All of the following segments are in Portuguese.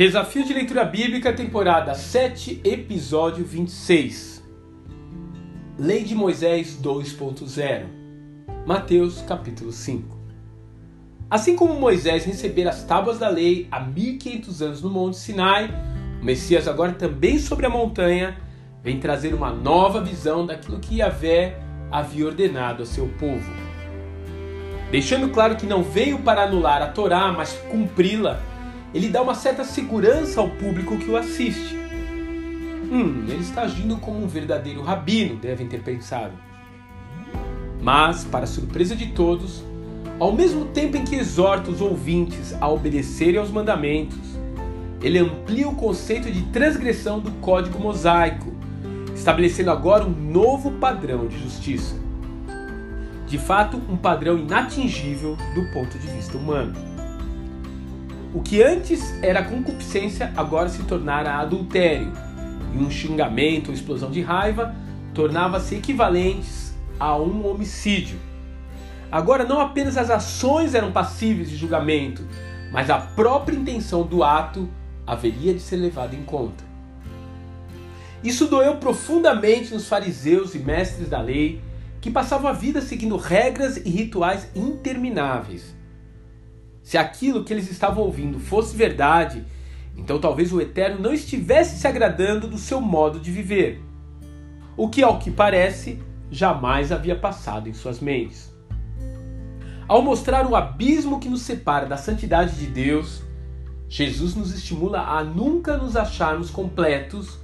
Desafio de Leitura Bíblica, temporada 7, episódio 26. Lei de Moisés 2.0. Mateus capítulo 5. Assim como Moisés recebera as tábuas da lei há 1500 anos no Monte Sinai, o Messias agora também sobre a montanha vem trazer uma nova visão daquilo que Yahvé havia ordenado a seu povo. Deixando claro que não veio para anular a Torá, mas cumpri-la, ele dá uma certa segurança ao público que o assiste. Hum, ele está agindo como um verdadeiro rabino, devem ter pensado. Mas, para surpresa de todos, ao mesmo tempo em que exorta os ouvintes a obedecerem aos mandamentos, ele amplia o conceito de transgressão do código mosaico, estabelecendo agora um novo padrão de justiça. De fato, um padrão inatingível do ponto de vista humano. O que antes era concupiscência agora se tornara adultério, e um xingamento ou explosão de raiva tornava-se equivalentes a um homicídio. Agora, não apenas as ações eram passíveis de julgamento, mas a própria intenção do ato haveria de ser levada em conta. Isso doeu profundamente nos fariseus e mestres da lei, que passavam a vida seguindo regras e rituais intermináveis. Se aquilo que eles estavam ouvindo fosse verdade, então talvez o Eterno não estivesse se agradando do seu modo de viver. O que, ao que parece, jamais havia passado em suas mentes. Ao mostrar o abismo que nos separa da santidade de Deus, Jesus nos estimula a nunca nos acharmos completos,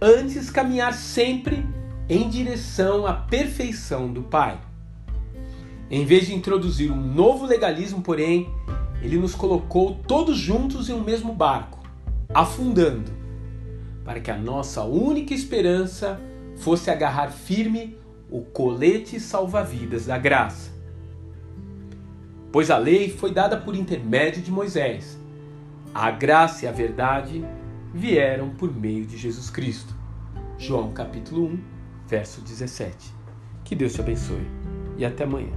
antes caminhar sempre em direção à perfeição do Pai. Em vez de introduzir um novo legalismo, porém, ele nos colocou todos juntos em um mesmo barco, afundando, para que a nossa única esperança fosse agarrar firme o colete salva-vidas da graça. Pois a lei foi dada por intermédio de Moisés a graça e a verdade vieram por meio de Jesus Cristo. João capítulo 1, verso 17. Que Deus te abençoe e até amanhã.